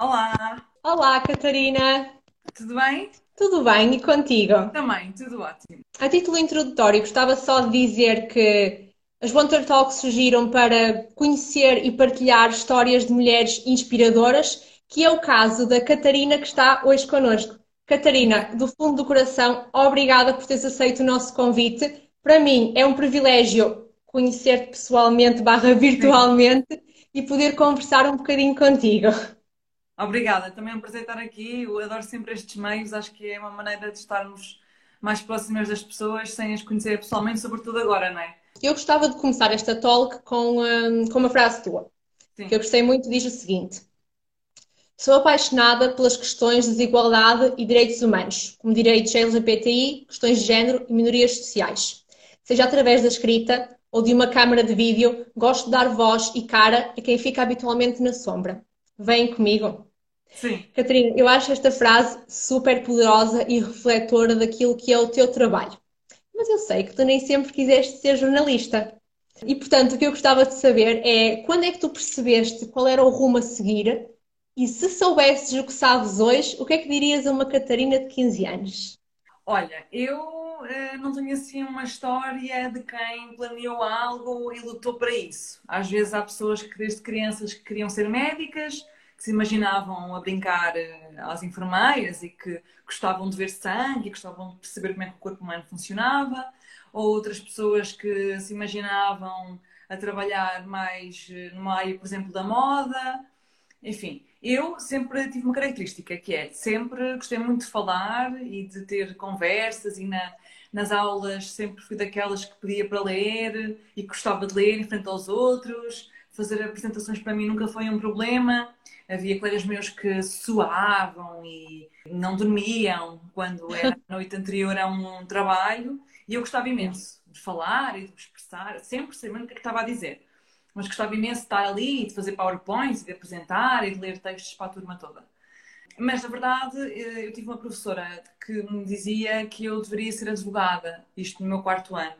Olá, Olá, Catarina. tudo bem? Tudo bem? E contigo? Também, tudo ótimo. A título introdutório, gostava só de dizer que as Wonder Talks surgiram para conhecer e partilhar histórias de mulheres inspiradoras, que é o caso da Catarina que está hoje connosco. Catarina, do fundo do coração, obrigada por teres aceito o nosso convite. Para mim é um privilégio conhecer-te pessoalmente, barra virtualmente, e poder conversar um bocadinho contigo. Obrigada, também é um prazer estar aqui. Eu adoro sempre estes meios, acho que é uma maneira de estarmos mais próximas das pessoas sem as conhecer pessoalmente, sobretudo agora, não é? Eu gostava de começar esta talk com, hum, com uma frase tua, Sim. que eu gostei muito, diz o seguinte: Sou apaixonada pelas questões de desigualdade e direitos humanos, como direitos LGBTI, questões de género e minorias sociais. Seja através da escrita ou de uma câmara de vídeo, gosto de dar voz e cara a quem fica habitualmente na sombra. Vem comigo. Sim, Catarina, eu acho esta frase super poderosa e refletora daquilo que é o teu trabalho. Mas eu sei que tu nem sempre quiseste ser jornalista. E portanto, o que eu gostava de saber é quando é que tu percebeste qual era o rumo a seguir? E se soubesses o que sabes hoje, o que é que dirias a uma Catarina de 15 anos? olha, eu eh, não tenho assim uma história de quem planeou algo e lutou para isso. Às vezes há pessoas que desde crianças que queriam ser médicas, que se imaginavam a brincar eh, às enfermeiras e que gostavam de ver sangue e gostavam de perceber como é que o corpo humano funcionava, ou outras pessoas que se imaginavam a trabalhar mais eh, numa área, por exemplo, da moda. Enfim, eu sempre tive uma característica que é sempre gostei muito de falar e de ter conversas e na- nas aulas sempre fui daquelas que pedia para ler e gostava de ler em frente aos outros. Fazer apresentações para mim nunca foi um problema. Havia colegas meus que suavam e não dormiam quando era a noite anterior a um trabalho e eu gostava imenso de falar e de me expressar, sempre sabendo o que é que estava a dizer mas gostava imenso de estar ali e de fazer PowerPoints de apresentar e de ler textos para a turma toda. Mas, na verdade, eh, eu tive uma professora que me dizia que eu deveria ser advogada, isto no meu quarto ano,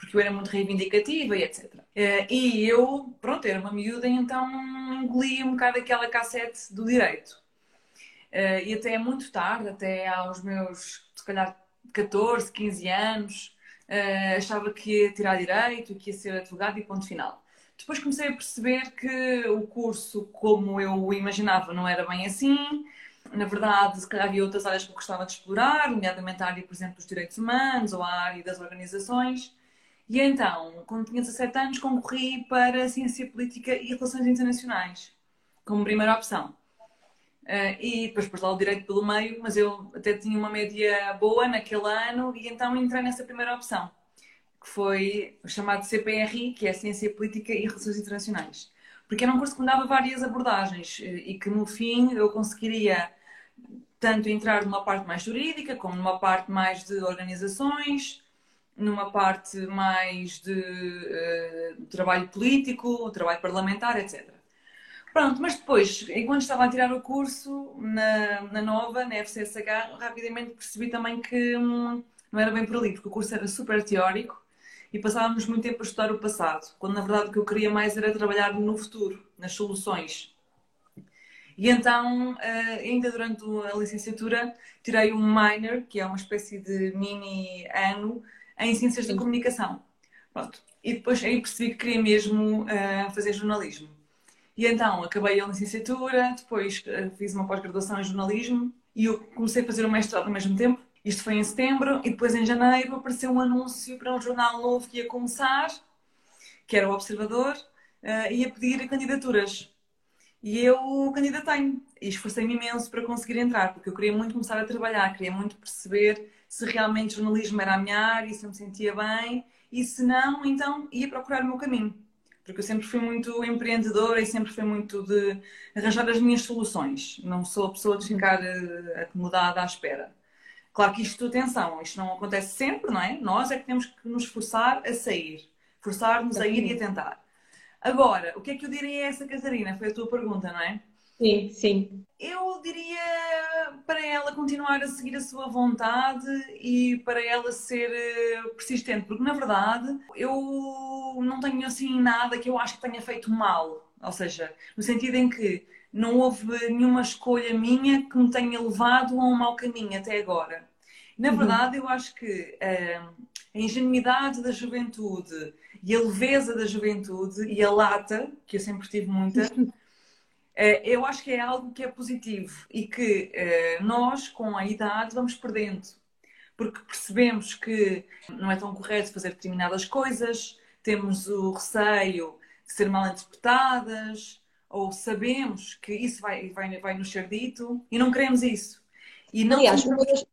porque eu era muito reivindicativa e etc. Eh, E eu, pronto, era uma miúda e então engoli um bocado aquela cassete do direito. Eh, E até muito tarde, até aos meus, se calhar, 14, 15 anos, eh, achava que ia tirar direito, que ia ser advogada e ponto final. Depois comecei a perceber que o curso, como eu imaginava, não era bem assim. Na verdade, se calhar havia outras áreas que eu gostava de explorar, nomeadamente a área, por exemplo, dos direitos humanos ou a área das organizações. E então, quando tinha 17 anos, concorri para Ciência Política e Relações Internacionais, como primeira opção. Eh, e depois pus lá o direito pelo meio, mas eu até tinha uma média boa naquele ano e então entrei nessa primeira opção que foi o chamado CPRI, que é Ciência Política e Relações Internacionais. Porque era um curso que me dava várias abordagens eh, e que no fim eu conseguiria tanto entrar numa parte mais jurídica, como numa parte mais de organizações, numa parte mais de eh, trabalho político, trabalho parlamentar, etc. Pronto, mas depois, enquanto estava a tirar o curso na, na Nova, na FCSH, rapidamente percebi também que hum, não era bem por ali, porque o curso era super teórico e passávamos muito tempo a estudar o passado, quando na verdade o que eu queria mais era trabalhar no futuro, nas soluções. E então, eh, ainda durante a licenciatura, tirei um minor, que é uma espécie de mini ano, em Ciências da Sim. Comunicação. Pronto. E depois aí percebi que queria mesmo eh, fazer jornalismo. E então acabei a licenciatura, depois eh, fiz uma pós-graduação em jornalismo e eu comecei a fazer o mestrado ao mesmo tempo. Isto foi em setembro e depois em janeiro apareceu um anúncio para um jornal novo que ia começar, que era o Observador, eh, e ia pedir candidaturas. E eu candidatei-me e esforcei-me imenso para conseguir entrar, porque eu queria muito começar a trabalhar, queria muito perceber se realmente jornalismo era a minha área, se eu me sentia bem, e se não, então ia procurar o meu caminho. Porque eu sempre fui muito empreendedora e sempre fui muito de arranjar as minhas soluções. Não sou a pessoa de ficar eh, acomodada à espera. Claro que isto, atenção, isto não acontece sempre, não é? Nós é que temos que nos forçar a sair, forçar-nos a ir e a tentar. Agora, o que é que eu diria a essa Catarina? Foi a tua pergunta, não é? Sim, sim. Eu diria para ela continuar a seguir a sua vontade e para ela ser eh, persistente, porque na verdade eu não tenho assim nada que eu acho que tenha feito mal. Ou seja, no sentido em que não houve nenhuma escolha minha que me tenha levado a um mau caminho até agora. Na uhum. verdade, eu acho que uh, a ingenuidade da juventude e a leveza da juventude e a lata, que eu sempre tive muita, uh, eu acho que é algo que é positivo e que uh, nós, com a idade, vamos perdendo. Porque percebemos que não é tão correto fazer determinadas coisas, temos o receio de ser mal interpretadas, ou sabemos que isso vai, vai, vai nos ser dito e não queremos isso. E não Aliás, uma das,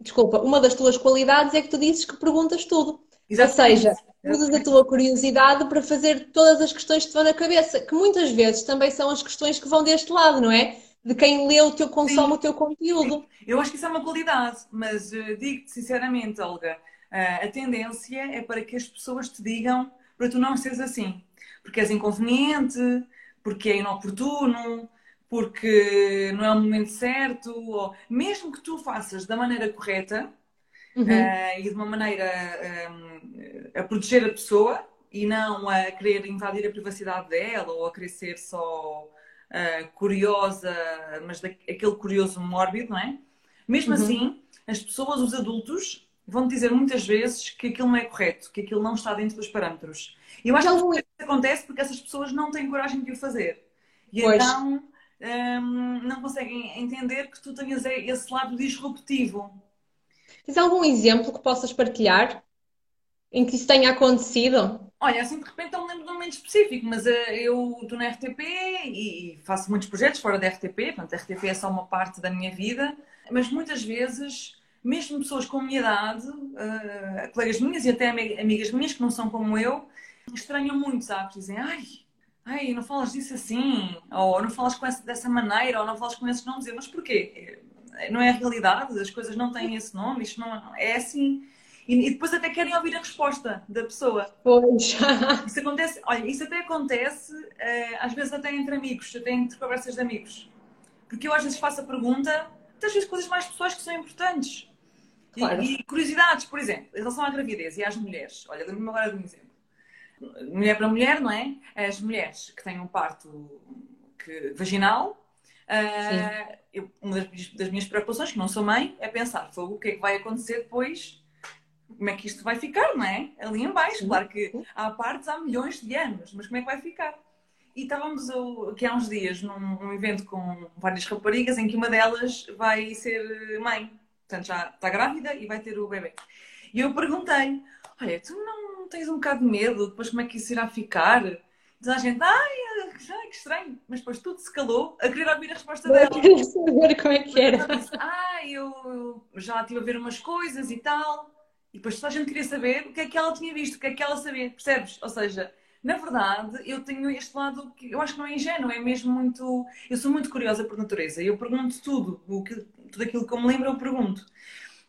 desculpa, uma das tuas qualidades é que tu dizes que perguntas tudo. Exatamente. Ou seja, usas a tua curiosidade para fazer todas as questões que te vão na cabeça, que muitas vezes também são as questões que vão deste lado, não é? De quem lê o teu, consome Sim. o teu conteúdo. Eu acho que isso é uma qualidade, mas uh, digo-te sinceramente, Olga, uh, a tendência é para que as pessoas te digam para tu não seres assim. Porque és inconveniente, porque é inoportuno, porque não é o momento certo, ou mesmo que tu faças da maneira correta uhum. uh, e de uma maneira um, a proteger a pessoa e não a querer invadir a privacidade dela ou a querer ser só uh, curiosa, mas aquele curioso mórbido, não é? Mesmo uhum. assim, as pessoas, os adultos, vão dizer muitas vezes que aquilo não é correto, que aquilo não está dentro dos parâmetros. E eu acho que isso acontece porque essas pessoas não têm coragem de o fazer. E pois. então hum, não conseguem entender que tu tenhas esse lado disruptivo. Tens algum exemplo que possas partilhar em que isso tenha acontecido? Olha, assim de repente não me lembro de um momento específico, mas uh, eu estou na RTP e faço muitos projetos fora da RTP, portanto a RTP é só uma parte da minha vida, mas muitas vezes mesmo pessoas com a minha idade, uh, colegas minhas e até amigas minhas que não são como eu, estranham muito? Dizem, ai, ai, não falas disso assim, ou não falas essa, dessa maneira, ou não falas com esses nomes. Mas porquê? Não é a realidade, as coisas não têm esse nome, isto não é assim. E, depois até querem ouvir a resposta da pessoa. Pois. Isso acontece, olha, isso até acontece, uh, às vezes até entre amigos, até entre conversas de amigos. Porque eu às vezes faço a pergunta, muitas vezes coisas mais pessoais que são importantes. Claro. E, e, curiosidades, por exemplo, em relação à gravidez e às mulheres. Olha, lembro-me agora de um exemplo. Mulher para mulher, não é? As mulheres que têm um parto que, vaginal, uh, eu, uma das, das, minhas preocupações, que não sou mãe, é pensar o que é que vai acontecer depois, como é que isto vai ficar, não é? Ali em baixo, claro que há partos há milhões de anos, mas como é que vai ficar? E estávamos aqui há uns dias num, num evento com várias raparigas em que uma delas vai ser mãe portanto já está grávida e vai ter o bebê. E eu perguntei: Olha, tu não tens um bocado de medo? Depois como é que isso irá ficar? Diz a gente: Ai, ai, que estranho. Mas depois tudo se calou a querer ouvir a resposta dela. Queria saber como é que era. ah, eu já estive a ver umas coisas e tal. E depois toda a gente queria saber o que é que ela tinha visto, o que é que ela sabia, percebes? Ou seja, na verdade, eu tenho este lado que eu acho que não é ingênuo, é mesmo muito. Eu sou muito curiosa por natureza. Eu pergunto tudo, o que, tudo aquilo que eu me lembro, eu pergunto.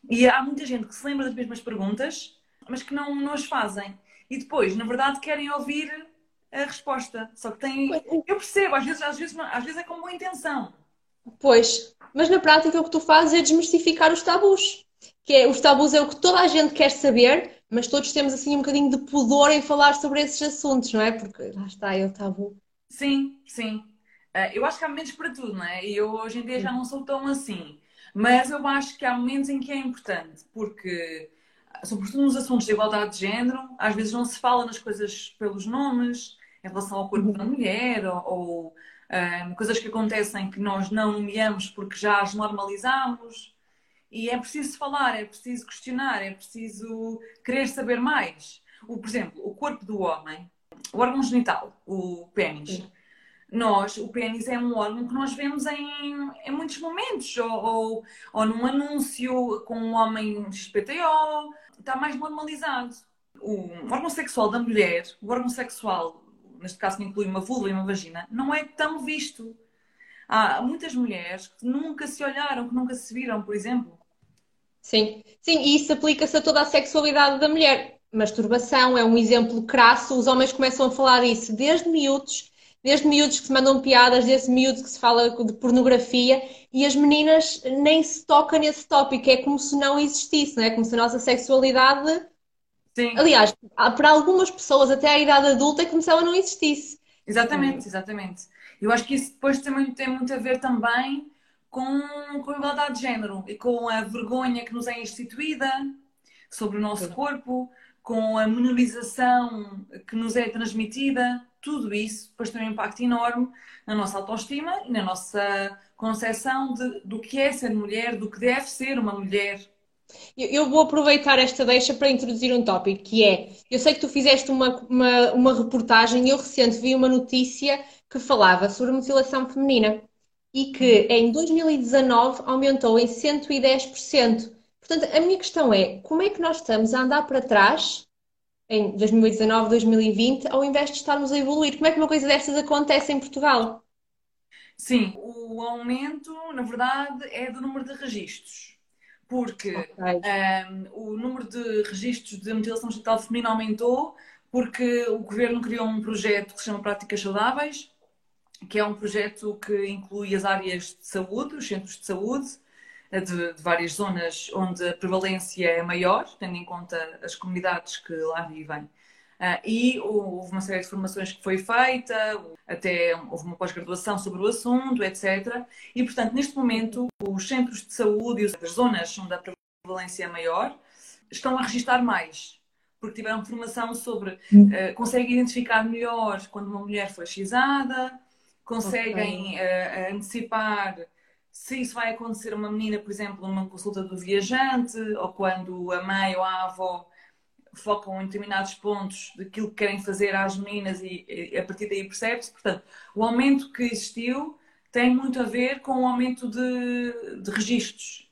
E há muita gente que se lembra das mesmas perguntas, mas que não, não as fazem. E depois, na verdade, querem ouvir a resposta. Só que têm. Eu percebo, às vezes, às vezes, às vezes é com boa intenção. Pois, mas na prática o que tu fazes é desmistificar os tabus. Que é, os tabus é o que toda a gente quer saber, mas todos temos assim um bocadinho de pudor em falar sobre esses assuntos, não é? Porque lá está, é o tabu. Sim, sim. Uh, eu acho que há momentos para tudo, não é? E eu hoje em dia já não sou tão assim. Mas eu acho que há momentos em que é importante, porque, sobretudo nos assuntos de igualdade de género, às vezes não se fala nas coisas pelos nomes, em relação ao corpo da mulher, ou, ou um, coisas que acontecem que nós não nomeamos porque já as normalizamos. E é preciso falar, é preciso questionar, é preciso querer saber mais. O, por exemplo, o corpo do homem, o órgão genital, o pênis nós, o pênis é um órgão que nós vemos em, em muitos momentos, ou, ou, ou num anúncio com um homem XPTO, está mais normalizado. O órgão sexual da mulher, o órgão sexual, neste caso que inclui uma vulva e uma vagina, não é tão visto. Há muitas mulheres que nunca se olharam, que nunca se viram, por exemplo. Sim, sim, e isso aplica-se a toda a sexualidade da mulher. Masturbação é um exemplo crasso, os homens começam a falar disso desde miúdos desde miúdos que se mandam piadas, desde miúdos que se fala de pornografia e as meninas nem se tocam nesse tópico, é como se não existisse, não é? Como se a nossa sexualidade. Sim. Aliás, para algumas pessoas, até a idade adulta, é como se ela não existisse. Exatamente, exatamente. Eu acho que isso depois tem muito, tem muito a ver também com, com a igualdade de género e com a vergonha que nos é instituída sobre o nosso corpo, com a menorização que nos é transmitida, tudo isso depois tem um impacto enorme na nossa autoestima e na nossa concepção de, do que é ser mulher, do que deve ser uma mulher. Eu vou aproveitar esta deixa para introduzir um tópico que é: eu sei que tu fizeste uma, uma, uma reportagem, eu recente vi uma notícia que falava sobre mutilação feminina e que em 2019 aumentou em 110%. Portanto, a minha questão é: como é que nós estamos a andar para trás em 2019, 2020, ao invés de estarmos a evoluir? Como é que uma coisa dessas acontece em Portugal? Sim, o aumento, na verdade, é do número de registros. Porque okay. um, o número de registros de mutilação genital feminina aumentou porque o governo criou um projeto que se chama Práticas Saudáveis, que é um projeto que inclui as áreas de saúde, os centros de saúde, de, de, várias zonas onde a prevalência é maior, tendo em conta as comunidades que lá vivem. Uh, e houve uma série de formações que foi feita, até houve uma pós-graduação sobre o assunto, etc. E, portanto, neste momento, os centros de saúde e as zonas onde a prevalência é maior estão a registrar mais, porque tiveram formação sobre, uh, conseguem identificar melhor quando uma mulher foi xizada, conseguem okay. uh, antecipar se isso vai acontecer a uma menina, por exemplo, numa consulta do viajante, ou quando a mãe ou a avó focam em determinados pontos daquilo que querem fazer às meninas e, e a partir daí percebe-se. Portanto, o aumento que existiu tem muito a ver com o aumento de, de registros,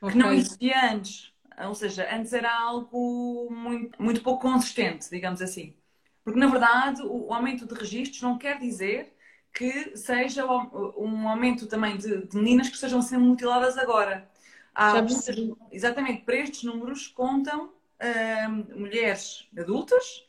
okay. que não existia antes. Ou seja, antes era algo muito, muito pouco consistente, digamos assim. Porque, na verdade, o, o aumento de registros não quer dizer que seja um aumento também de, de meninas que estejam sendo mutiladas agora. Há muitas, exatamente, para estes números contam mulheres adultas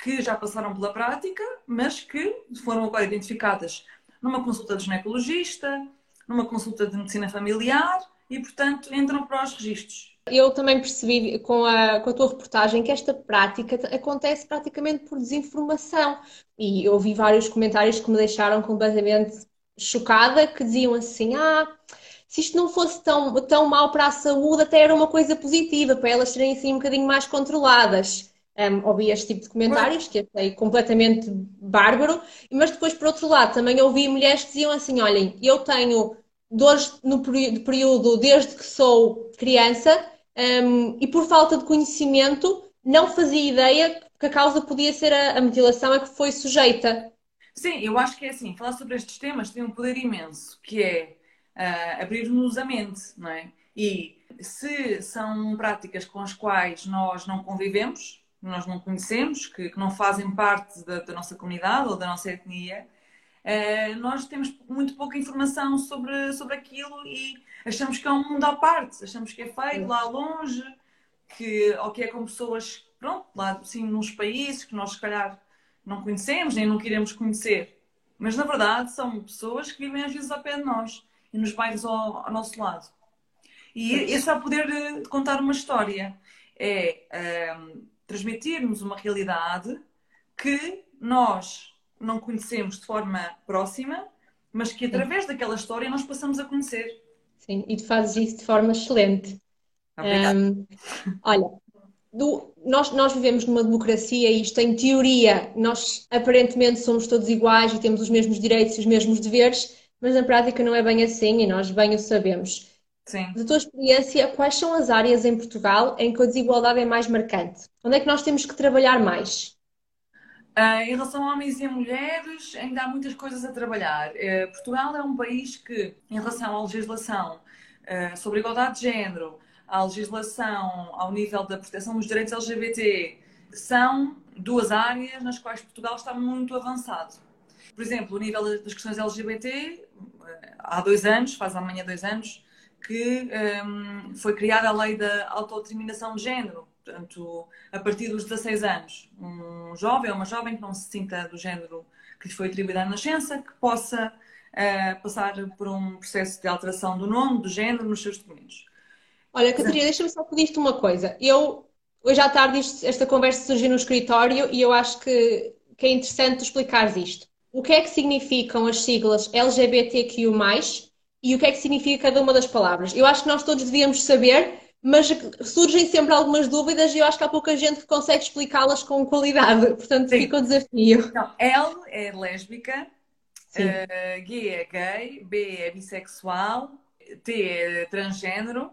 que já passaram pela prática, mas que foram agora identificadas numa consulta de ginecologista, numa consulta de medicina familiar e, portanto, entram para os registros. Eu também percebi com a, com a tua reportagem que esta prática acontece praticamente por desinformação. E ouvi vários comentários que me deixaram completamente chocada, que diziam assim: ah, se isto não fosse tão, tão mal para a saúde, até era uma coisa positiva, para elas serem assim um bocadinho mais controladas. Um, ouvi este tipo de comentários, que achei completamente bárbaro, mas depois, por outro lado, também ouvi mulheres que diziam assim: olhem, eu tenho dores no período desde que sou criança um, e por falta de conhecimento não fazia ideia que a causa podia ser a, a mutilação a que foi sujeita. Sim, eu acho que é assim, falar sobre estes temas tem um poder imenso, que é uh, abrir-nos a mente, não é? E se são práticas com as quais nós não convivemos, nós não conhecemos, que, que não fazem parte da, da, nossa comunidade ou da nossa etnia, uh, nós temos muito pouca informação sobre, sobre aquilo e achamos que é um mundo à parte, achamos que é feito lá longe, que, ou que é com pessoas, pronto, lá assim, nos países que nós se calhar não conhecemos nem não queremos conhecer. Mas na verdade são pessoas que vivem às vezes ao pé de nós e nos bairros ao, ao nosso lado. E esse é o poder de contar uma história. É um, transmitirmos uma realidade que nós não conhecemos de forma próxima, mas que através daquela história nós passamos a conhecer. Sim, e tu fazes isso de forma excelente. Um, olha, do, nós, nós vivemos numa democracia e isto, em teoria, nós aparentemente somos todos iguais e temos os mesmos direitos e os mesmos deveres, mas na prática não é bem assim e nós bem o sabemos. Sim. Da tua experiência, quais são as áreas em Portugal em que a desigualdade é mais marcante? Onde é que nós temos que trabalhar mais? Uh, em relação a homens e a mulheres, ainda há muitas coisas a trabalhar. Uh, Portugal é um país que, em relação à legislação uh, sobre igualdade de género, à legislação ao nível da proteção dos direitos LGBT, são duas áreas nas quais Portugal está muito avançado. Por exemplo, o nível das questões LGBT, há dois anos, faz amanhã dois anos, que um, foi criada a lei da autodeterminação de género Portanto, a partir dos 16 anos, um jovem ou uma jovem que não se sinta do género que lhe foi atribuído à nascença, que possa uh, passar por um processo de alteração do nome, do género, nos seus documentos. Olha, Catarina, deixa-me só pedir-te uma coisa. Eu, hoje à tarde, isto, esta conversa surgiu no escritório e eu acho que, que é interessante tu explicares isto. O que é que significam as siglas LGBTQ+, e o que é que significa cada uma das palavras. Eu acho que nós todos devíamos saber, mas surgem sempre algumas dúvidas e eu acho que há pouca gente que consegue explicá-las com qualidade. Portanto, Sim. fica o desafio. Então, L é lésbica, uh, G é gay, B é bissexual, T é transgênero.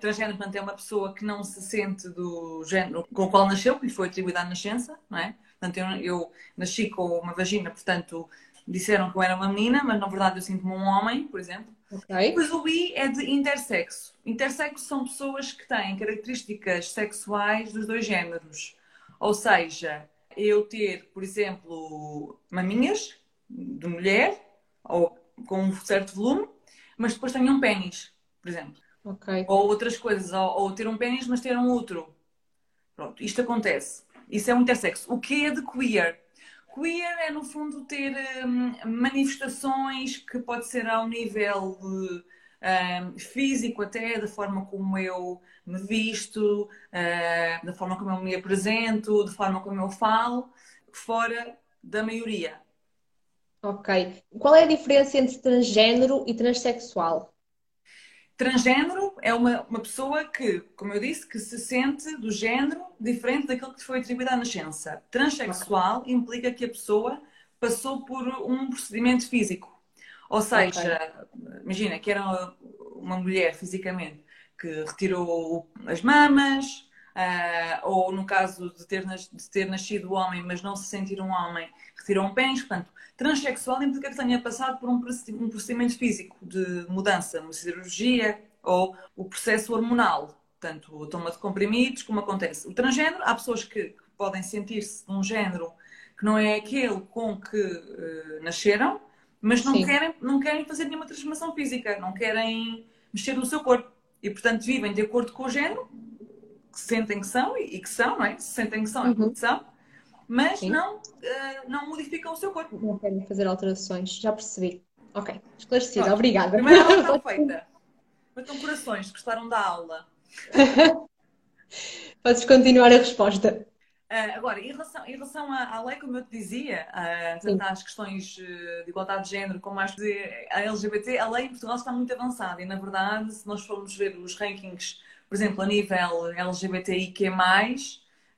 Transgênero, portanto, é uma pessoa que não se sente do género com o qual nasceu, que lhe foi atribuída a nascença, não é? Portanto, eu, eu nasci com uma vagina, portanto, disseram que eu era uma menina, mas na verdade eu sinto-me um homem, por exemplo. Okay. Depois o bi é de intersexo. Intersexo são pessoas que têm características sexuais dos dois géneros. Ou seja, eu ter, por exemplo, maminhas de mulher, ou com um certo volume, mas depois tenho um pênis, por exemplo. Okay. Ou outras coisas, ou, ou ter um pênis, mas ter um útero. Pronto, isto acontece. Isso é um intersexo. O que é de queer? Queer é, no fundo, ter um, manifestações que pode ser ao nível um, físico até, da forma como eu me visto, uh, da forma como eu me apresento, da forma como eu falo, fora da maioria. Ok. Qual é a diferença entre transgênero e transexual? Transgênero é uma, uma pessoa que, como eu disse, que se sente do género diferente daquilo que foi atribuído à nascença. Transexual implica que a pessoa passou por um procedimento físico. Ou seja, okay. imagina que era uma mulher fisicamente que retirou as mamas, uh, ou no caso de ter, de ter nascido homem, mas não se sentir um homem, um pênis. Portanto, transexual implica que tenha passado por um procedimento físico de mudança, uma cirurgia ou o processo hormonal, tanto a toma de comprimidos, como acontece. O transgênero, há pessoas que, podem sentir-se de um género que não é aquele com que uh, nasceram, mas não querem, não querem fazer nenhuma transformação física, não querem mexer no seu corpo. E, portanto, vivem de acordo com o género que sentem que são e, que são, não é? Se sentem que são uhum. e que são, mas não, uh, não modificam o seu corpo. Não querem fazer alterações, já percebi. Ok, esclarecida, Pronto. obrigada. Primeira aula está feita. Batam corações, gostaram da aula. Podes continuar a resposta. Uh, agora, em relação, em relação à, à, lei, como eu te dizia, uh, às questões de igualdade de género, como de a LGBT, a lei em Portugal está muito avançada e, na verdade, se nós formos ver os rankings, por exemplo, a nível LGBTIQ+,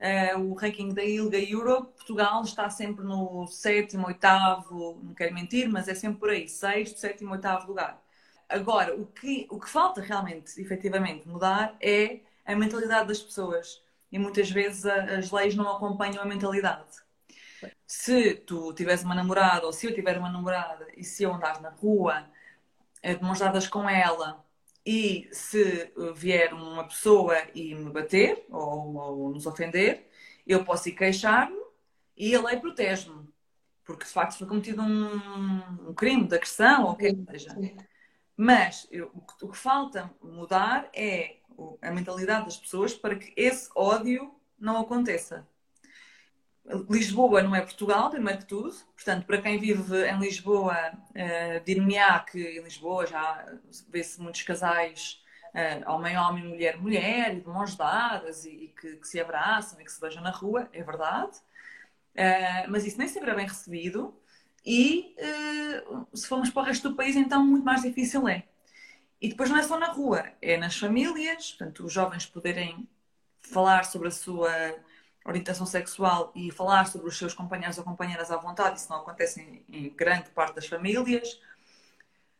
Uh, o ranking da ILGA Europe, Portugal está sempre no sétimo, oitavo, não quero mentir, mas é sempre por aí, sexto, sétimo, oitavo lugar. Agora, o que, o que falta realmente, efetivamente, mudar é a mentalidade das pessoas. E muitas vezes as leis não acompanham a mentalidade. Se tu tiveres uma namorada, ou se eu tiver uma namorada, e se eu andar na rua, de mãos dadas com ela, e se eh, vier uma pessoa e me bater ou, ou nos ofender, eu posso ir queixar-me e a lei protege-me. Porque de facto foi cometido um, um, crime de agressão ou o que é que seja. Mas eu, o que falta mudar é a mentalidade das pessoas para que esse ódio não aconteça. Lisboa não é Portugal, primeiro que tudo. Portanto, para quem vive em Lisboa, uh, dir-me-á que em Lisboa já vê-se muitos casais, uh, homem, homem, mulher, mulher, e de mãos dadas, e, e que, que, se abraçam e que se beijam na rua, é verdade. Uh, mas isso nem sempre é bem recebido. E uh, se formos para o resto do país, então muito mais difícil é. E depois não é só na rua, é nas famílias, portanto, os jovens poderem falar sobre a sua orientação sexual e falar sobre os seus companheiros ou companheiras à vontade, isso não acontece em, em grande parte das famílias.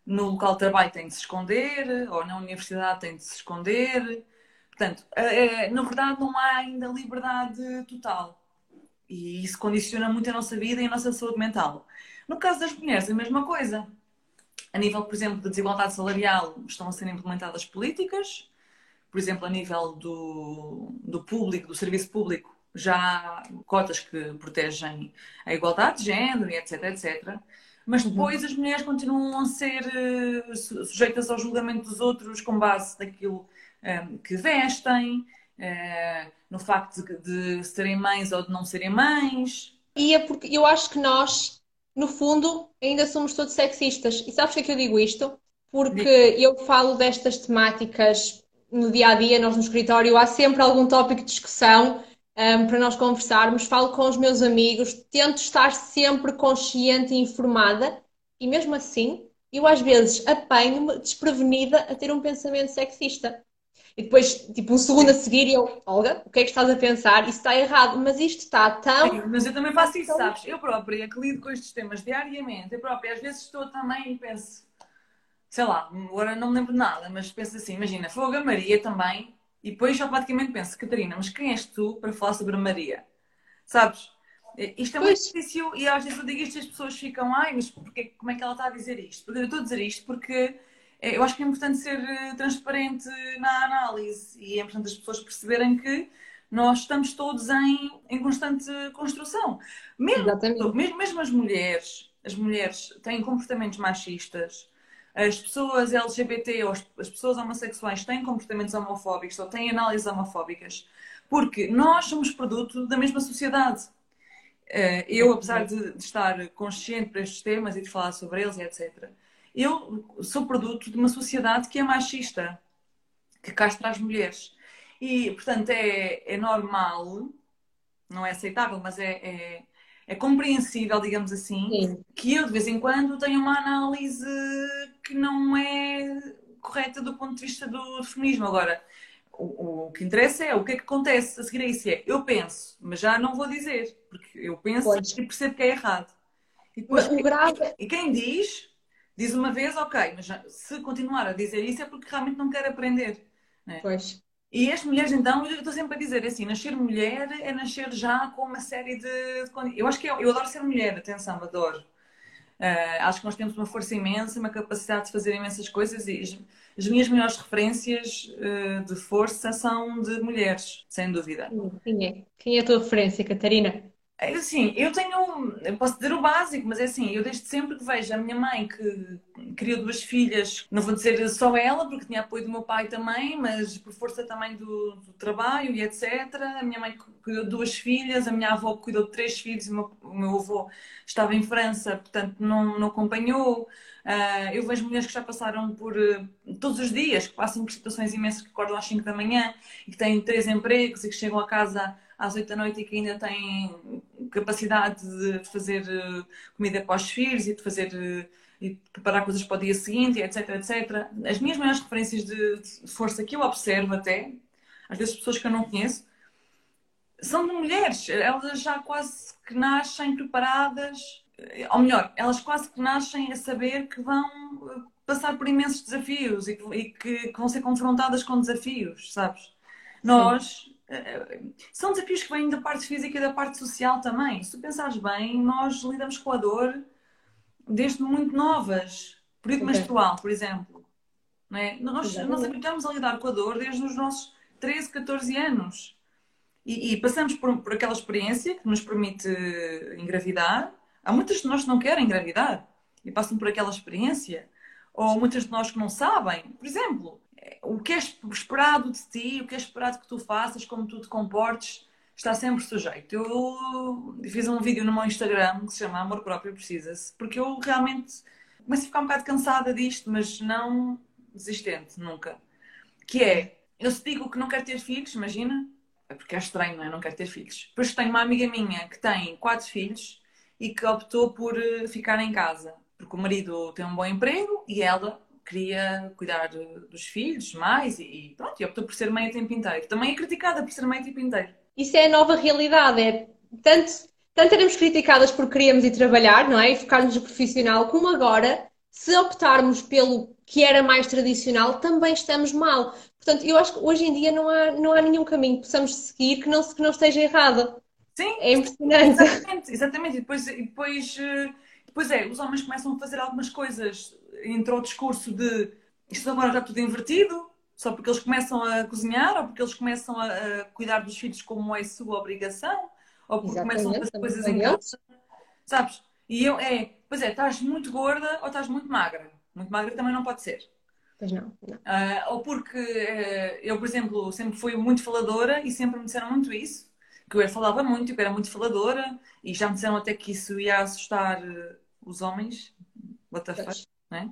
No local de trabalho tem de se esconder, ou na universidade tem de se esconder. Portanto, é, na verdade, não há ainda liberdade total. E isso condiciona muito a nossa vida e a nossa saúde mental. No caso das mulheres, a mesma coisa. A nível, por exemplo, de desigualdade salarial, estão a ser implementadas políticas. Por exemplo, a nível do, do público, do serviço público, já cotas que protegem a igualdade de género e etc, etc. Mas depois uhum. as mulheres continuam a ser uh, sujeitas ao julgamento dos outros com base naquilo um, ehm, que vestem, uh, no facto de, de serem mães ou de não serem mães. E é porque eu acho que nós, no fundo, ainda somos todos sexistas. E sabes que é que eu digo isto? Porque eu falo destas temáticas no dia a dia, nós no escritório, há sempre algum tópico de discussão um, para nós conversarmos, falo com os meus amigos, tento estar sempre consciente e informada, e mesmo assim, eu às vezes apanho-me desprevenida a ter um pensamento sexista. E depois, tipo, um segundo a seguir, eu, Olga, o que é que estás a pensar? Isso está errado, mas isto está tão. Mas eu também faço isso, sabes? Eu própria, que lido com estes temas diariamente, eu própria, às vezes estou também e penso, sei lá, agora não me lembro de nada, mas penso assim, imagina, Fogo a Maria também, e depois automaticamente penso, Catarina, mas quem és tu para falar sobre a Maria? Sabes? Isto é muito difícil e às vezes eu digo isto e as pessoas ficam, ai, mas porque, como é que ela está a dizer isto? Porque eu estou a dizer isto porque é, eu acho que é importante ser eh, transparente na análise e é importante as pessoas perceberem que nós estamos todos em, em constante construção. Mesmo, mesmo, mesmo as mulheres, as mulheres têm comportamentos machistas, as pessoas LGBT ou as, as pessoas homossexuais têm comportamentos homofóbicos ou têm análises homofóbicas, porque nós somos produto da mesma sociedade. Eh, eu, apesar de, estar consciente para estes temas e de falar sobre eles etc., eu sou produto de uma sociedade que é machista, que castra as mulheres. E, portanto, é, é normal, não é aceitável, mas é, é, é compreensível, digamos assim, Sim. que eu de vez em quando tenha uma análise que não é correta do ponto de vista do, do feminismo. Agora, o, o, que interessa é o que é que acontece a seguir a isso. É, eu penso, mas já não vou dizer, porque eu penso pois. e percebo que é errado. E, depois, o grave... e quem diz Diz uma vez, ok, mas se continuar a dizer isso é porque realmente não quer aprender. Né? Pois. E as mulheres, então, eu estou sempre a dizer assim: nascer mulher é nascer já com uma série de. Eu acho que eu, eu adoro ser mulher, atenção, adoro. Uh, acho que nós temos uma força imensa, uma capacidade de fazer imensas coisas e as, as minhas melhores referências uh, de força são de mulheres, sem dúvida. Quem é? Quem é a tua referência, Catarina? É assim, eu tenho, eu posso dizer o básico, mas é assim, eu desde sempre que vejo a minha mãe que criou duas filhas, não vou dizer só ela, porque tinha apoio do meu pai também, mas por força também do, do trabalho e etc. A minha mãe cuidou de duas filhas, a minha avó cuidou de três filhos, o meu, o meu avô estava em França, portanto não, não acompanhou. Uh, eu vejo mulheres que já passaram por uh, todos os dias, que passam por situações imensas, que acordam às 5 da manhã e que têm três empregos e que chegam a casa às 8 da noite e que ainda têm capacidade de fazer uh, comida para os filhos e de fazer uh, e preparar coisas para o dia seguinte, etc, etc. As minhas maiores referências de, força que eu observo até, às vezes pessoas que eu não conheço, são de mulheres. Elas já quase que nascem preparadas, ou melhor, elas quase que nascem a saber que vão eh, passar por imensos desafios e que, e que vão ser confrontadas com desafios, sabes? Nós são desafios que vêm da parte física e da parte social também. Se tu pensares bem, nós lidamos com a dor desde muito novas. Período okay. menstrual, por exemplo. Não é? Nós, nós habituamos a lidar com a dor desde os nossos 13, 14 anos. E, e passamos por, por, aquela experiência que nos permite engravidar. Há muitas de nós que não querem engravidar e passam por aquela experiência. Ou muitas de nós que não sabem. Por exemplo, o que é esperado de ti, o que é esperado que tu faças, como tu te comportes, está sempre sujeito. Eu fiz um vídeo no meu Instagram que se chama Amor Próprio Precisa-se, porque eu realmente começo a ficar um bocado cansada disto, mas não desistente, nunca. Que é, eu se digo que não quero ter filhos, imagina, é porque é estranho, não é? Não quero ter filhos. Depois tenho uma amiga minha que tem quatro filhos e que optou por eh, ficar em casa, porque o marido tem um bom emprego e ela queria cuidar dos filhos mais e pronto, e optou por ser mãe a tempo inteiro. Também é criticada por ser mãe a tempo inteiro. Isso é a nova realidade, é tanto, tanto éramos criticadas por queríamos ir trabalhar, não é? E focar-nos no profissional, como agora, se optarmos pelo que era mais tradicional, também estamos mal. Portanto, eu acho que hoje em dia não há, não há nenhum caminho que possamos seguir que não, que não esteja errado. Sim, é impressionante. Exatamente, exatamente. E depois, e depois, eh, depois é, os homens começam a fazer algumas coisas entrou o discurso de isto agora está tudo invertido, só porque eles começam a cozinhar, ou porque eles começam a, a cuidar dos filhos como é sua obrigação, ou porque Exatamente, começam a fazer coisas em casa. Sabes? E eu, é, pois é, estás muito gorda ou estás muito magra. Muito magra também não pode ser. Pois não. não. Uh, ou porque uh, eu, por exemplo, sempre fui muito faladora e sempre me disseram muito isso, que eu falava muito, que eu era muito faladora, e já me disseram até que isso ia assustar uh, os homens. What the fuck? Né?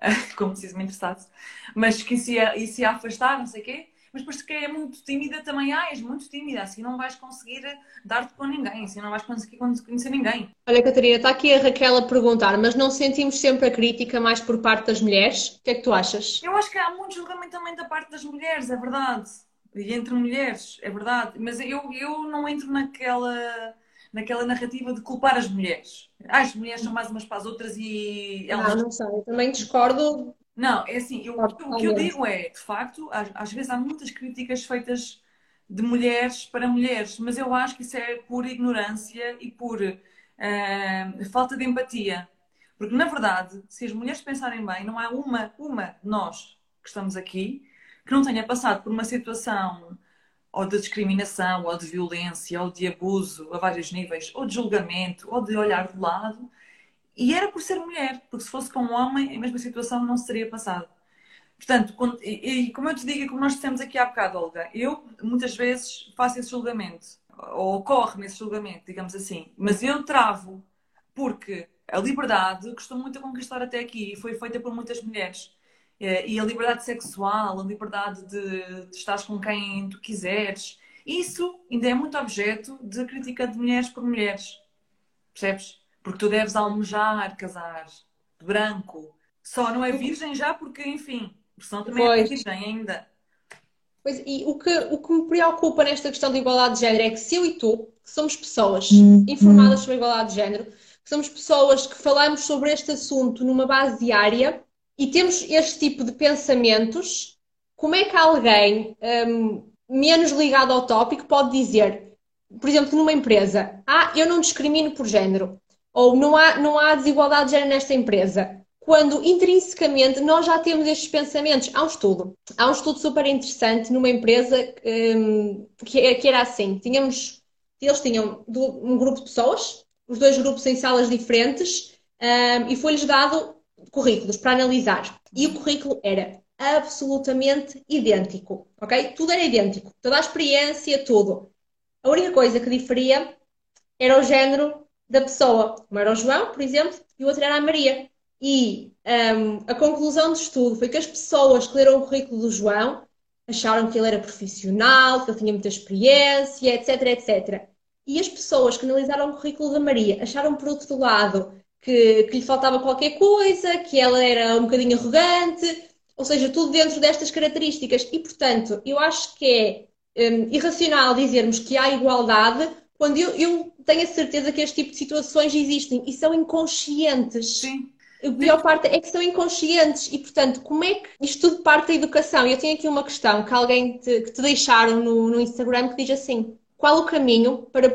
como se isso me interessasse, mas que isso ia, isso ia afastar, não sei o quê. mas depois se é muito tímida também, ah, és muito tímida, assim não vais conseguir dar-te com ninguém, assim não vais conseguir conhecer ninguém. Olha, Catarina, está aqui a Raquel a perguntar, mas não sentimos sempre a crítica mais por parte das mulheres? O que é que tu achas? Eu acho que há muito julgamento também da parte das mulheres, é verdade. E entre mulheres, é verdade. Mas eu, eu não entro naquela naquela narrativa de culpar as mulheres. Ah, as mulheres são mais umas para as outras e elas. Não, não sei, eu também discordo. Não, é assim, eu, o que eu digo é, de facto, às, às, vezes há muitas críticas feitas de mulheres para mulheres, mas eu acho que isso é por ignorância e por uh, falta de empatia. Porque, na verdade, se as mulheres pensarem bem, não há uma, uma de nós que estamos aqui que não tenha passado por uma situação ou de discriminação, ou de violência, ou de abuso a vários níveis, ou de julgamento, ou de olhar de lado. E era por ser mulher, porque se fosse com um homem, a mesma situação não se teria passado. Portanto, e, e, como eu te digo, como nós dissemos aqui há bocado, Olga, eu muitas vezes faço esse julgamento, ou ocorre-me esse julgamento, digamos assim, mas eu travo, porque a liberdade custou muito a conquistar até aqui e foi feita por muitas mulheres. É, e a liberdade sexual, a liberdade de, de estar com quem tu quiseres, isso ainda é muito objeto de crítica de mulheres por mulheres. Percebes? Porque tu deves almejar casar de branco. Só não é virgem já porque, enfim, senão também é pois. é virgem ainda. Pois, e o que, o que me preocupa nesta questão de igualdade de género é que se eu e tu, que somos pessoas hum, informadas hum. sobre a igualdade de género, que somos pessoas que falamos sobre este assunto numa base diária, e temos este tipo de pensamentos, como é que alguém um, menos ligado ao tópico pode dizer, por exemplo, numa empresa, ah, eu não discrimino por género, ou não há, não há desigualdade de género nesta empresa, quando intrinsecamente nós já temos estes pensamentos. Há um estudo, há um estudo super interessante numa empresa um, que, que, era assim: tínhamos, eles tinham um grupo de pessoas, os dois grupos em salas diferentes, um, e foi-lhes dado currículos para analisar. E o currículo era absolutamente idêntico, ok? Tudo era idêntico, toda a experiência, tudo. A única coisa que diferia era o género da pessoa. Um era o João, por exemplo, e o outro era a Maria. E um, a conclusão do estudo foi que as pessoas que leram o currículo do João acharam que ele era profissional, que ele tinha muita experiência, etc, etc. E as pessoas que analisaram o currículo da Maria acharam, por outro lado, que, que lhe faltava qualquer coisa, que ela era um bocadinho arrogante, ou seja, tudo dentro destas características. E, portanto, eu acho que é um, irracional dizermos que há igualdade quando eu, eu, tenho a certeza que este tipo de situações existem e são inconscientes. Sim. A pior parte é que são inconscientes e, portanto, como é que isto tudo parte da educação? Eu tenho aqui uma questão que alguém te, que te deixaram no, no Instagram que diz assim: qual o caminho para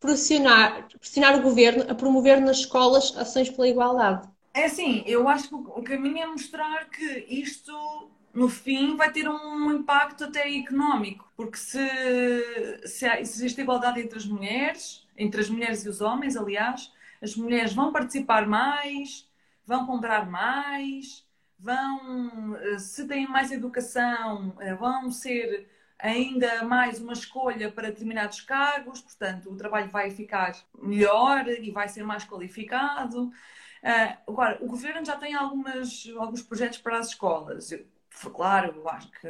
pressionar, pressionar o governo a promover nas escolas ações pela igualdade? É assim, eu acho que o caminho é mostrar que isto, no fim, vai ter um impacto até económico, porque se, se, há, se existe igualdade entre as mulheres, entre as mulheres e os homens, aliás, as mulheres vão participar mais, vão comprar mais, vão, eh, se têm mais educação, eh, vão ser ainda mais uma escolha para determinados cargos, portanto, o trabalho vai ficar melhor e vai ser mais qualificado. Uh, agora, o governo já tem algumas, alguns projetos para as escolas. Eu, claro, eu acho que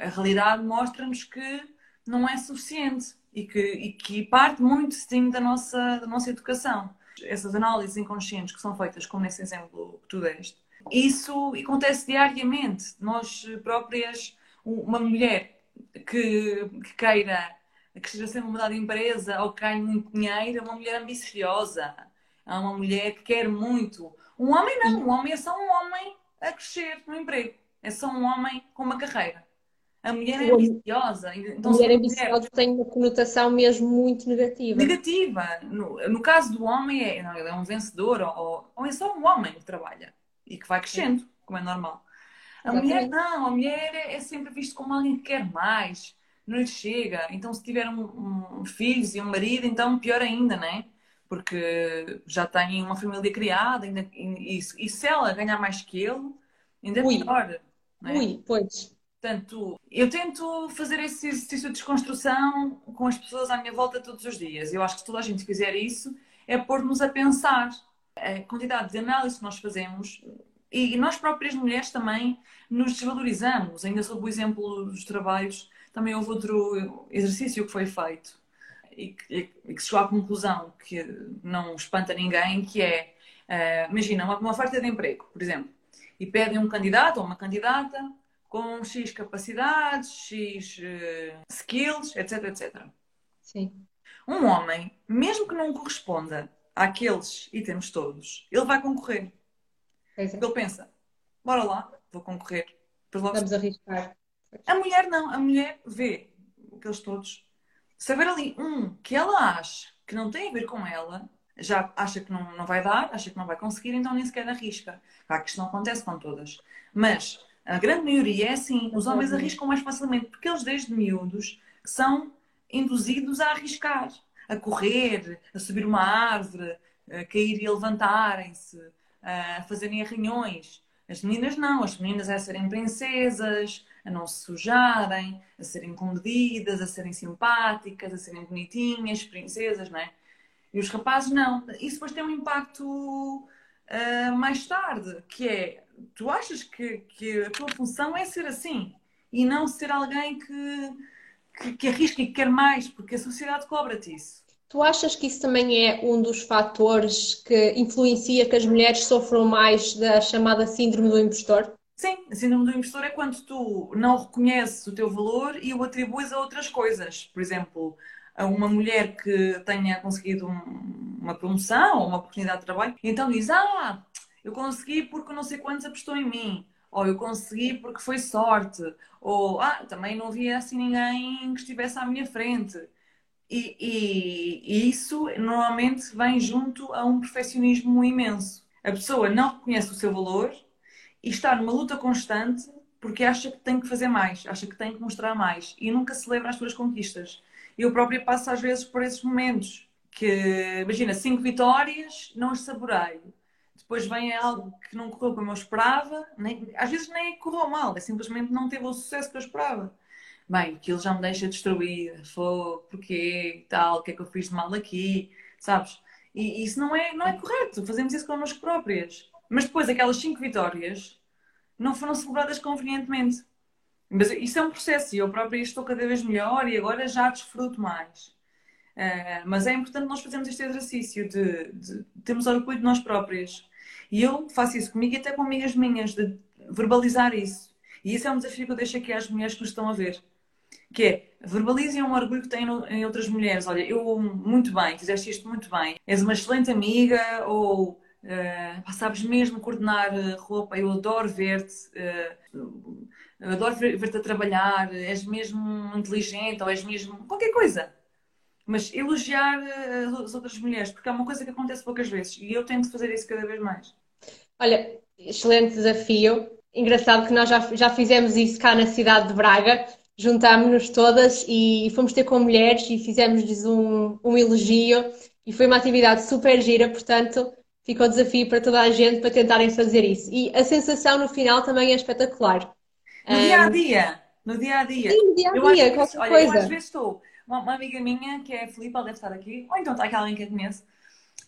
a realidade mostra-nos que não é suficiente e que, e que parte muito sim da nossa, da nossa educação. Essas análises inconscientes que são feitas, como nesse exemplo que tu deste, isso acontece diariamente. Nós próprias uma mulher que, que queira que esteja sempre mudar de empresa ou que ganhe muito dinheiro é uma mulher ambiciosa, é uma mulher que quer muito. Um homem não, um homem é só um homem a crescer no emprego, é só um homem com uma carreira. A mulher é ambiciosa. Então, a mulher ambiciosa tem uma conotação mesmo muito negativa. Negativa. No, no caso do homem, é, não, ele é um vencedor ou, ou é só um homem que trabalha e que vai crescendo, como é normal. A mulher não, a mulher é, é sempre visto como alguém que quer mais, não lhe chega. Então, se tiver um, um filhos e um marido, então pior ainda, né? Porque já tem uma família criada, ainda, e, e se ela ganhar mais que ele, ainda é Ui. pior. Né? Ui, pois. Portanto, eu tento fazer esse exercício de desconstrução com as pessoas à minha volta todos os dias. Eu acho que se toda a gente fizer isso, é pôr-nos a pensar. A quantidade de análise que nós fazemos E nós próprias mulheres também nos desvalorizamos. Ainda sob o exemplo dos trabalhos, também houve outro exercício que foi feito e que, e que chegou à conclusão que não espanta ninguém, que é, uh, imagina, uma, uma oferta de emprego, por exemplo, e pedem um candidato ou uma candidata com X capacidades, X uh, skills, etc, etc. Sim. Um homem, mesmo que não corresponda àqueles itens todos, ele vai concorrer. É. Ele pensa, bora lá, vou concorrer. Vamos arriscar. A mulher não, a mulher vê aqueles todos. Saber ali um que ela acha que não tem a ver com ela, já acha que não, não vai dar, acha que não vai conseguir, então nem sequer arrisca. Claro que isto não acontece com todas. Mas a grande maioria é assim, os homens arriscam mais facilmente, porque eles desde miúdos são induzidos a arriscar, a correr, a subir uma árvore, a cair e levantarem-se, a fazerem arranhões. As meninas não, as meninas é a serem princesas, a não se sujarem, a serem comedidas, a serem simpáticas, a serem bonitinhas, princesas, não é? E os rapazes não. Isso depois tem um impacto uh, mais tarde, que é, tu achas que, que a tua função é ser assim e não ser alguém que, que, que arrisca e que quer mais, porque a sociedade cobra-te isso. Tu achas que isso também é um dos fatores que influencia que as mulheres sofram mais da chamada síndrome do impostor? Sim, a síndrome do impostor é quando tu não reconheces o teu valor e o atribuis a outras coisas. Por exemplo, a uma mulher que tenha conseguido um, uma promoção ou uma oportunidade de trabalho, então diz: Ah, eu consegui porque não sei quantos apostou em mim, ou eu consegui porque foi sorte, ou ah, também não havia assim ninguém que estivesse à minha frente. E, e, e, isso normalmente vem junto a um perfeccionismo imenso. A pessoa não reconhece o seu valor e está numa luta constante porque acha que tem que fazer mais, acha que tem que mostrar mais e nunca celebra as suas conquistas. Eu própria passo às vezes por esses momentos que, imagina, cinco vitórias, não as saboreio. Depois vem algo que não correu como eu esperava, nem, às vezes nem correu mal, é simplesmente não teve o sucesso que eu esperava bem, aquilo já me deixa destruída, foi, porquê, tal, o que é que eu fiz de mal aqui, sabes? E isso não é, não é correto, fazemos isso connosco próprias. Mas depois aquelas cinco vitórias não foram celebradas convenientemente. Mas isso é um processo e eu própria estou cada vez melhor e agora já desfruto mais. Uh, mas é importante nós fazermos este exercício de, de termos orgulho de nós próprias. E eu faço isso comigo e até com amigas minhas, de verbalizar isso. E isso é um desafio que eu deixo aqui às mulheres que nos estão a ver que é verbalizem um orgulho que têm em outras mulheres. Olha, eu muito bem, fizeste isto muito bem, és uma excelente amiga ou uh, sabes mesmo coordenar eh, roupa, eu adoro ver-te, uh, adoro ver-te a trabalhar, és mesmo inteligente ou és mesmo qualquer coisa. Mas elogiar as outras mulheres, porque é uma coisa que acontece poucas vezes e eu tento fazer isso cada vez mais. Olha, excelente desafio. Engraçado que nós já, já fizemos isso cá na cidade de Braga juntámos-nos todas e fomos ter com mulheres e fizemos-lhes um, um elogio e foi uma atividade super gira, portanto fica o desafio para toda a gente para tentarem fazer isso. E a sensação no final também é espetacular. No um... dia a dia, no dia a dia. Sim, no dia a dia, qualquer olha, coisa. Eu às vezes estou, uma, uma, amiga minha que é a Filipe, ela deve estar aqui, ou então está aqui alguém que eu conheço,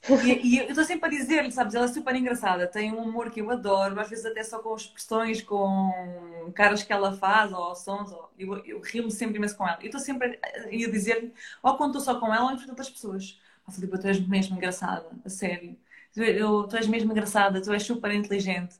e, e, eu estou sempre a dizer-lhe, sabes, ela é super engraçada, tem um humor que eu adoro, às vezes até só com expressões, com caras que ela faz, ou sons, ou, eu, eu rio-me sempre imenso com ela. Eu estou sempre a, dizer-lhe, ou quando estou só com ela, ou em frente outras pessoas. Oh, Filipe, tu és mesmo engraçada, a sério. Tu, eu, tu és mesmo engraçada, tu és super inteligente.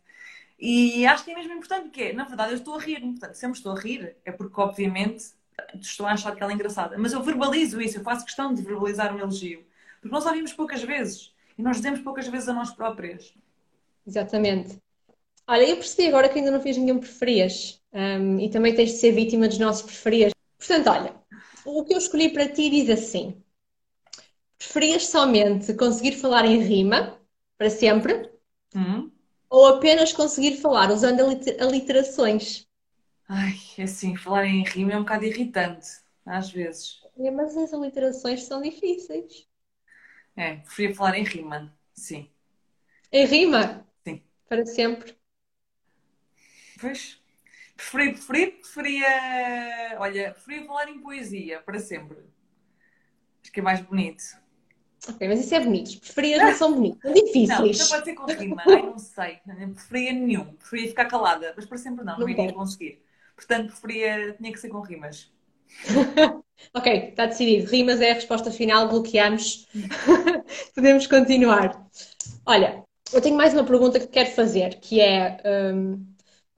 E acho que é mesmo importante, porque, na verdade, eu estou a rir. Portanto, sempre estou a rir, é porque, obviamente, estou a achar que ela é engraçada. Mas eu verbalizo isso, eu faço questão de verbalizar um elogio. Porque nós ouvimos poucas vezes e nós dizemos poucas vezes a nós próprias. Exatamente. Olha, eu percebi agora que ainda não fiz nenhum preferias um, e também tens de ser vítima dos nossos preferias. Portanto, olha, o que eu escolhi para ti diz assim: preferias somente conseguir falar em rima para sempre hum? ou apenas conseguir falar usando aliterações? Ai, é assim, falar em rima é um bocado irritante, às vezes. É, mas as aliterações são difíceis. É, preferia falar em rima, sim. Em rima? Sim. Para sempre. Pois. Preferia, preferia, preferia. Olha, preferia falar em poesia para sempre. Acho que é mais bonito. Ok, mas isso é bonito. Preferias não são bonitos, são difíceis. Não, pode ser com rima. Ai, não sei. Preferia nenhum. Preferia ficar calada, mas para sempre não, não, não iria conseguir. Portanto, preferia, tinha que ser com rimas. ok, está decidido. Rimas é a resposta final, bloqueamos. Podemos continuar. Olha, eu tenho mais uma pergunta que quero fazer, que é um,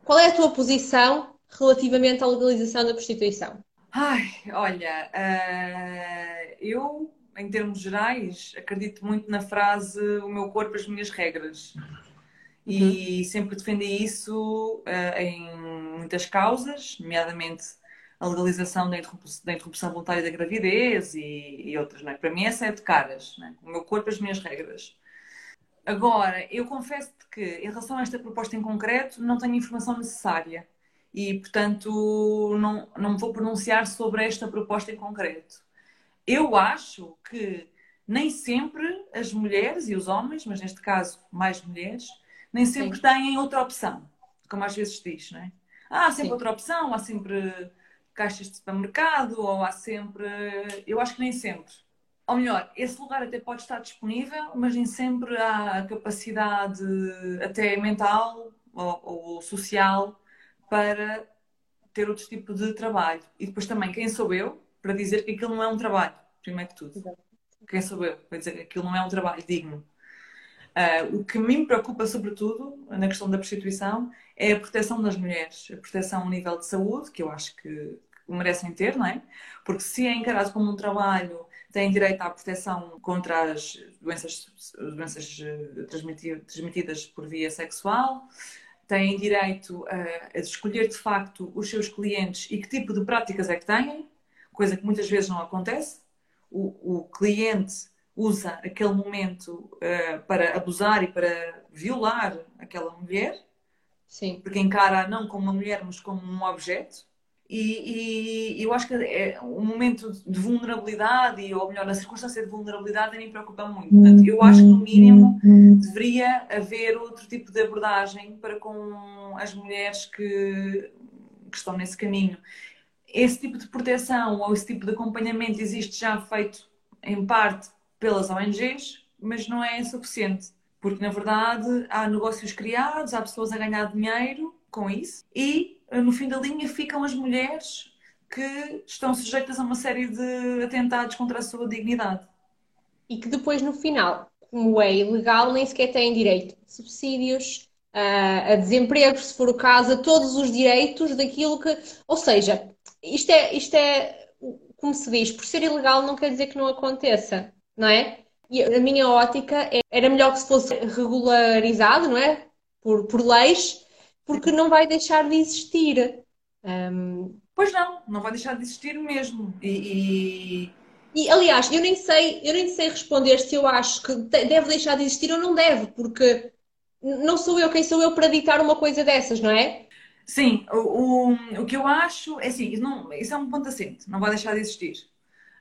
qual é a tua posição relativamente à legalização da prostituição? Ai, olha, uh, eu, em termos gerais, acredito muito na frase o meu corpo, as minhas regras. E uhum. sempre defendi isso uh, em muitas causas, nomeadamente a legalização da interrupção, da interrupção voluntária da gravidez e, e outras. Não é? Para mim, essa é de caras. É? O meu corpo, as minhas regras. Agora, eu confesso que, em relação a esta proposta em concreto, não tenho informação necessária e, portanto, não, não me vou pronunciar sobre esta proposta em concreto. Eu acho que nem sempre as mulheres e os homens, mas neste caso mais mulheres, nem sempre Sim. têm outra opção, como às vezes diz, não é? Ah, há sempre Sim. outra opção, há sempre caixas de supermercado, ou há sempre. Eu acho que nem sempre. Ou melhor, esse lugar até pode estar disponível, mas nem sempre há a capacidade, até mental ou, ou social, para ter outro tipo de trabalho. E depois também, quem sou eu para dizer que aquilo não é um trabalho, primeiro que tudo. Quem sou eu para dizer que aquilo não é um trabalho digno. Uh, o que me preocupa, sobretudo, na questão da prostituição, é a proteção das mulheres, a proteção ao nível de saúde, que eu acho que, merecem ter, não é? Porque se é encarado como um trabalho, têm direito à proteção contra as doenças, doenças eh, transmitidas por via sexual, têm direito a, a escolher de facto os seus clientes e que tipo de práticas é que têm, coisa que muitas vezes não acontece. O, o cliente usa aquele momento uh, para abusar e para violar aquela mulher, Sim. porque encara não como uma mulher, mas como um objeto. E, e, eu acho que é um momento de vulnerabilidade, ou melhor, na circunstância de vulnerabilidade, me preocupa muito. Portanto, eu acho que, no mínimo, deveria haver outro tipo de abordagem para com as mulheres que, que estão nesse caminho. Esse tipo de proteção ou esse tipo de acompanhamento existe já feito, em parte, pelas ONGs, mas não é suficiente. Porque, na verdade, há negócios criados, há pessoas a ganhar dinheiro com isso e no fim da linha ficam as mulheres que estão sujeitas a uma série de atentados contra a sua dignidade. E que depois, no final, como é ilegal, nem sequer têm direito a subsídios, a, a desemprego, se for o caso, a todos os direitos daquilo que. Ou seja, isto é, isto é, como se diz, por ser ilegal não quer dizer que não aconteça, não é? E a minha ótica é, era melhor que se fosse regularizado, não é? Por, por leis, porque não vai deixar de existir. Um... Pois não, não vai deixar de existir mesmo. E, e... e, aliás, eu nem sei, eu nem sei responder se eu acho que deve deixar de existir ou não deve, porque não sou eu quem sou eu para ditar uma coisa dessas, não é? Sim, o, o, o que eu acho é assim, isso, não, isso é um ponto assente, não vai deixar de existir.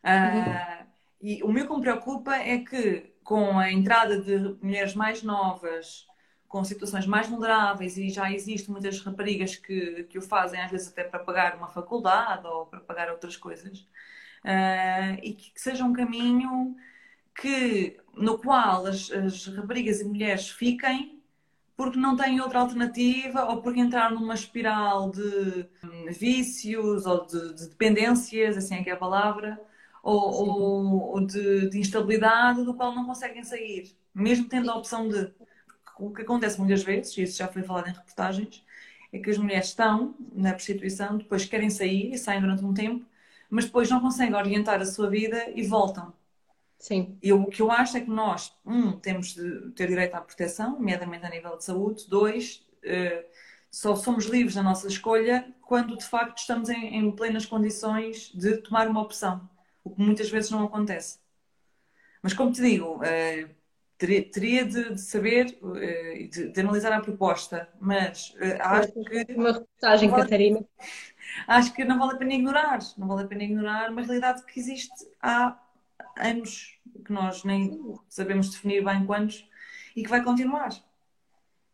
Uh, E o meu que me preocupa é que com a entrada de mulheres mais novas, com situações mais vulneráveis e já existem muitas raparigas que, que o fazem, às vezes até para pagar uma faculdade ou para pagar outras coisas, uh, e que, que, seja um caminho que, no qual as, as, raparigas e mulheres fiquem porque não têm outra alternativa ou porque entraram numa espiral de hum, vícios ou de, de dependências, assim é que é a palavra, ou, ou, ou de, de instabilidade do qual não conseguem sair, mesmo tendo a opção de o que acontece muitas vezes, e isso já foi falado em reportagens, é que as mulheres estão na prostituição, depois querem sair e saem durante um tempo, mas depois não conseguem orientar a sua vida e voltam. Sim. E o que eu acho é que nós, um, temos de ter direito à proteção, nomeadamente a nível de saúde, dois, uh, só somos livres na nossa escolha quando de facto estamos em, em plenas condições de tomar uma opção, o que muitas vezes não acontece. Mas como te digo, uh, teria, teria de, de, saber e uh, de, de, analisar a proposta, mas uh, acho que. Uma reportagem, vale, Catarina. Acho que não vale a pena ignorar, não vale a pena ignorar uma realidade que existe há anos, que nós nem sabemos definir bem quantos, e que vai continuar.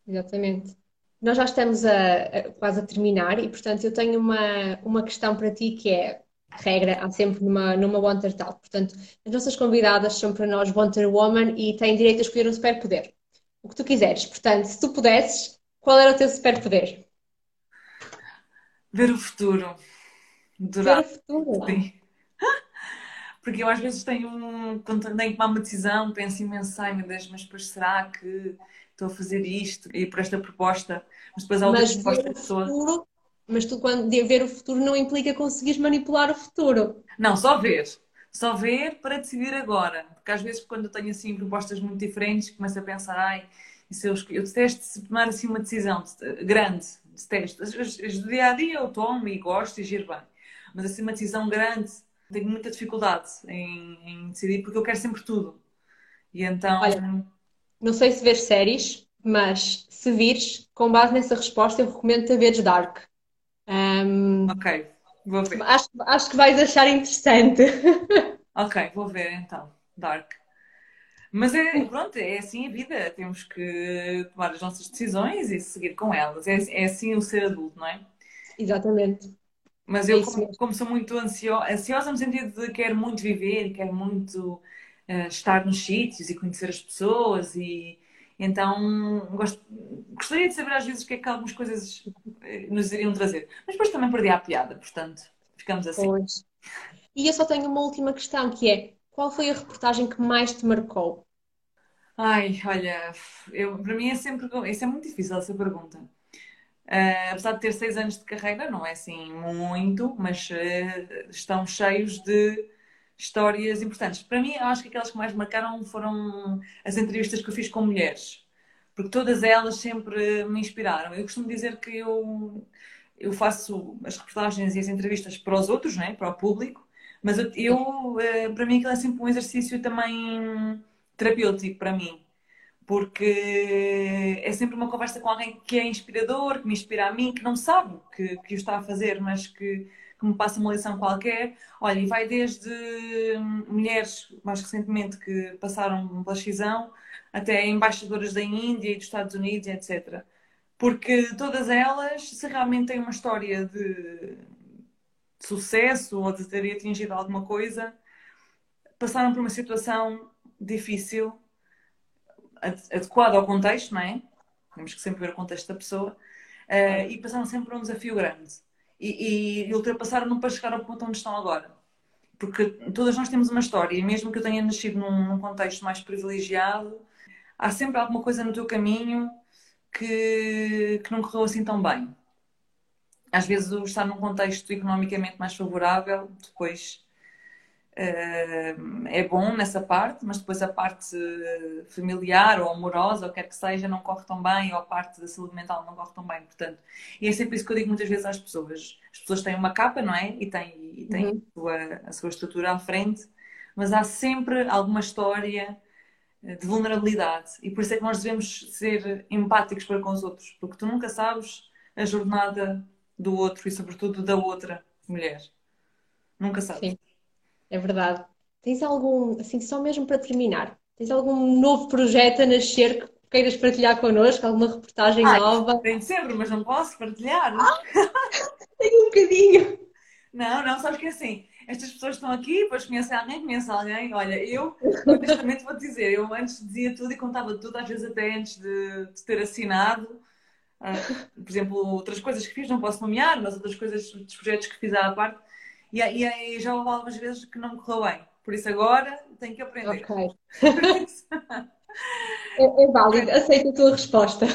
Exatamente. Nós já estamos a, a, quase a terminar e, portanto, eu tenho uma, uma questão para ti que é regra, há sempre numa, numa Wonder Talk. Portanto, as nossas convidadas são para nós Wonder Woman e têm direito a escolher um superpoder. O que tu quiseres. Portanto, se tu pudesses, qual era o teu superpoder? Ver o futuro. Durar. Ver o futuro? Sim. Porque eu às vezes tenho um. Quando tenho que tomar uma decisão, penso imenso, ai meu Deus, mas depois será que estou a fazer isto e por esta proposta? Mas depois há outras propostas da pessoa. Futuro mas tu, quando de ver o futuro, não implica conseguires manipular o futuro. Não, só ver. Só ver para decidir agora. Porque às vezes, quando eu tenho assim propostas muito diferentes, começo a pensar, ai, e se eu, eu detesto tomar assim uma decisão grande, detesto. Do dia a dia eu tomo e gosto e giro bem. Mas assim, uma decisão grande, tenho muita dificuldade em, em decidir porque eu quero sempre tudo. E então. Olha, não sei se vês séries, mas se vires, com base nessa resposta, eu recomendo-te a veres Dark. Um, ok, vou ver. Acho, acho que vais achar interessante. Ok, vou ver então. Dark. Mas é, pronto, é assim a vida. Temos que tomar as nossas decisões e seguir com elas. É, é assim o ser adulto, não é? Exatamente. Mas eu, é como, como, sou muito ansiosa, ansiosa no sentido de quero muito viver, quero muito uh, estar nos sítios e conhecer as pessoas e então, gost... gostaria de saber às vezes o que é que algumas coisas eh, nos iriam trazer. Mas depois também perdi a piada, portanto, ficamos assim. Pois. E eu só tenho uma última questão, que é, qual foi a reportagem que mais te marcou? Ai, olha, eu, para mim é sempre, isso é muito difícil essa pergunta. Uh, apesar de ter seis anos de carreira, não é assim muito, mas uh, estão cheios de histórias importantes. Para mim, acho que aquelas que mais marcaram foram as entrevistas que eu fiz com mulheres, porque todas elas sempre me inspiraram. Eu costumo dizer que eu, eu faço as reportagens e as entrevistas para os outros, né? para o público, mas eu, eu eh, para mim aquilo é sempre um exercício também terapêutico para mim porque é sempre uma conversa com alguém que é inspirador, que me inspira a mim, que não sabe que, que o está a fazer, mas que que me passa uma lição qualquer. Olha, e vai desde hum, mulheres, mais recentemente, que passaram pela cisão, até embaixadoras da Índia e dos Estados Unidos, etc. Porque todas elas, se realmente têm uma história de sucesso ou de terem atingido alguma coisa, passaram por uma situação difícil, adequada ao contexto, não é? Temos que sempre ver o contexto da pessoa, uh, e passaram sempre por um desafio grande e, e ultrapassaram-no para chegar ao ponto onde estão agora. Porque todas nós temos uma história, e mesmo que eu tenha nascido num, num contexto mais privilegiado, há sempre alguma coisa no teu caminho que, que não correu assim tão bem. Às vezes, estar num contexto economicamente mais favorável, depois é bom nessa parte, mas depois a parte familiar ou amorosa, ou quer que seja, não corre tão bem, ou a parte da saúde mental não corre tão bem, portanto. E é sempre isso que eu digo muitas vezes às pessoas. As pessoas têm uma capa, não é? E têm, e têm uhum. a, sua, a sua estrutura à frente, mas há sempre alguma história eh, de vulnerabilidade. E por isso é que nós devemos ser empáticos para com os outros, porque tu nunca sabes a jornada do outro e, sobretudo, da outra mulher. Nunca sabes. Sim é verdade. Tens algum, assim, só mesmo para terminar, tens algum novo projeto a nascer que queiras partilhar connosco? Alguma reportagem Ai, nova? Tenho sempre, mas não posso partilhar. Ah, tenho um bocadinho. Não, não, sabes que é assim, estas pessoas estão aqui, depois conhecem alguém, conhecem alguém. Olha, eu, honestamente, vou-te dizer, eu antes dizia tudo e contava tudo, às vezes até antes de, de ter assinado. Uh, por exemplo, outras coisas que fiz, não posso nomear, mas outras coisas, dos projetos que fiz à parte, e, e, e já houve algumas vezes que não me correu bem. Por isso agora tenho que aprender. Ok. é, é válido, aceito a tua resposta.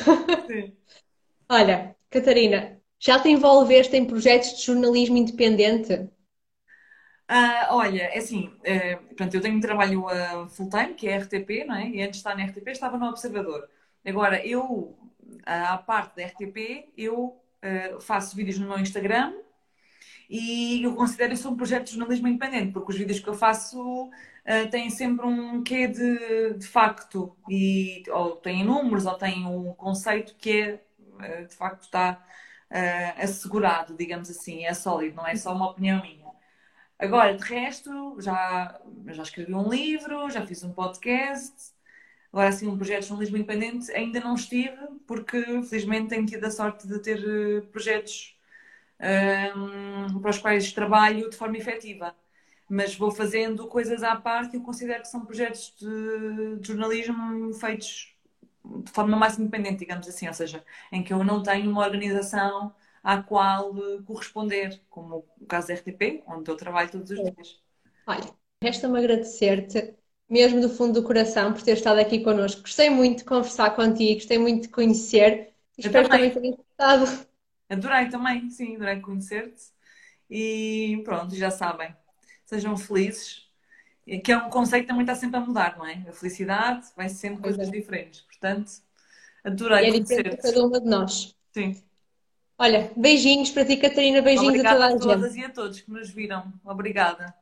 Sim. Olha, Catarina, já te envolveste em projetos de jornalismo independente? Uh, olha, é assim, uh, portanto, eu tenho um trabalho uh, full-time, que é RTP, não é? E antes de estar na RTP estava no Observador. Agora, eu, à parte da RTP, eu faço vídeos no meu Instagram, e eu considero isso um projeto de jornalismo independente, porque os vídeos que eu faço uh, têm sempre um quê de, de facto, e, ou têm números, ou têm um conceito que é, uh, de facto está uh, assegurado, digamos assim, é sólido, não é só uma opinião minha. Agora, de resto, já, já escrevi um livro, já fiz um podcast, agora assim, um projeto de jornalismo independente ainda não estive, porque felizmente tenho tido a sorte de ter projetos um, para os quais trabalho de forma efetiva. Mas vou fazendo coisas à parte e eu considero que são projetos de, de jornalismo feitos de forma mais independente, digamos assim, ou seja, em que eu não tenho uma organização à qual corresponder, como o caso da RTP, onde eu trabalho todos os dias. Olha, resta-me agradecer-te, mesmo do fundo do coração, por ter estado aqui connosco. Gostei muito de conversar contigo, gostei muito de conhecer. Espero também. que tenhas gostado. Adorei também, sim, adorei conhecer-te. E pronto, já sabem, sejam felizes. Que é um conceito que também está sempre a mudar, não é? A felicidade vai sempre coisas é. diferentes. Portanto, adorei é conhecer-te. cada uma de nós. Sim. Olha, beijinhos para ti, Catarina, beijinhos Obrigada a toda a, a todas gente. e a todos que nos viram. Obrigada.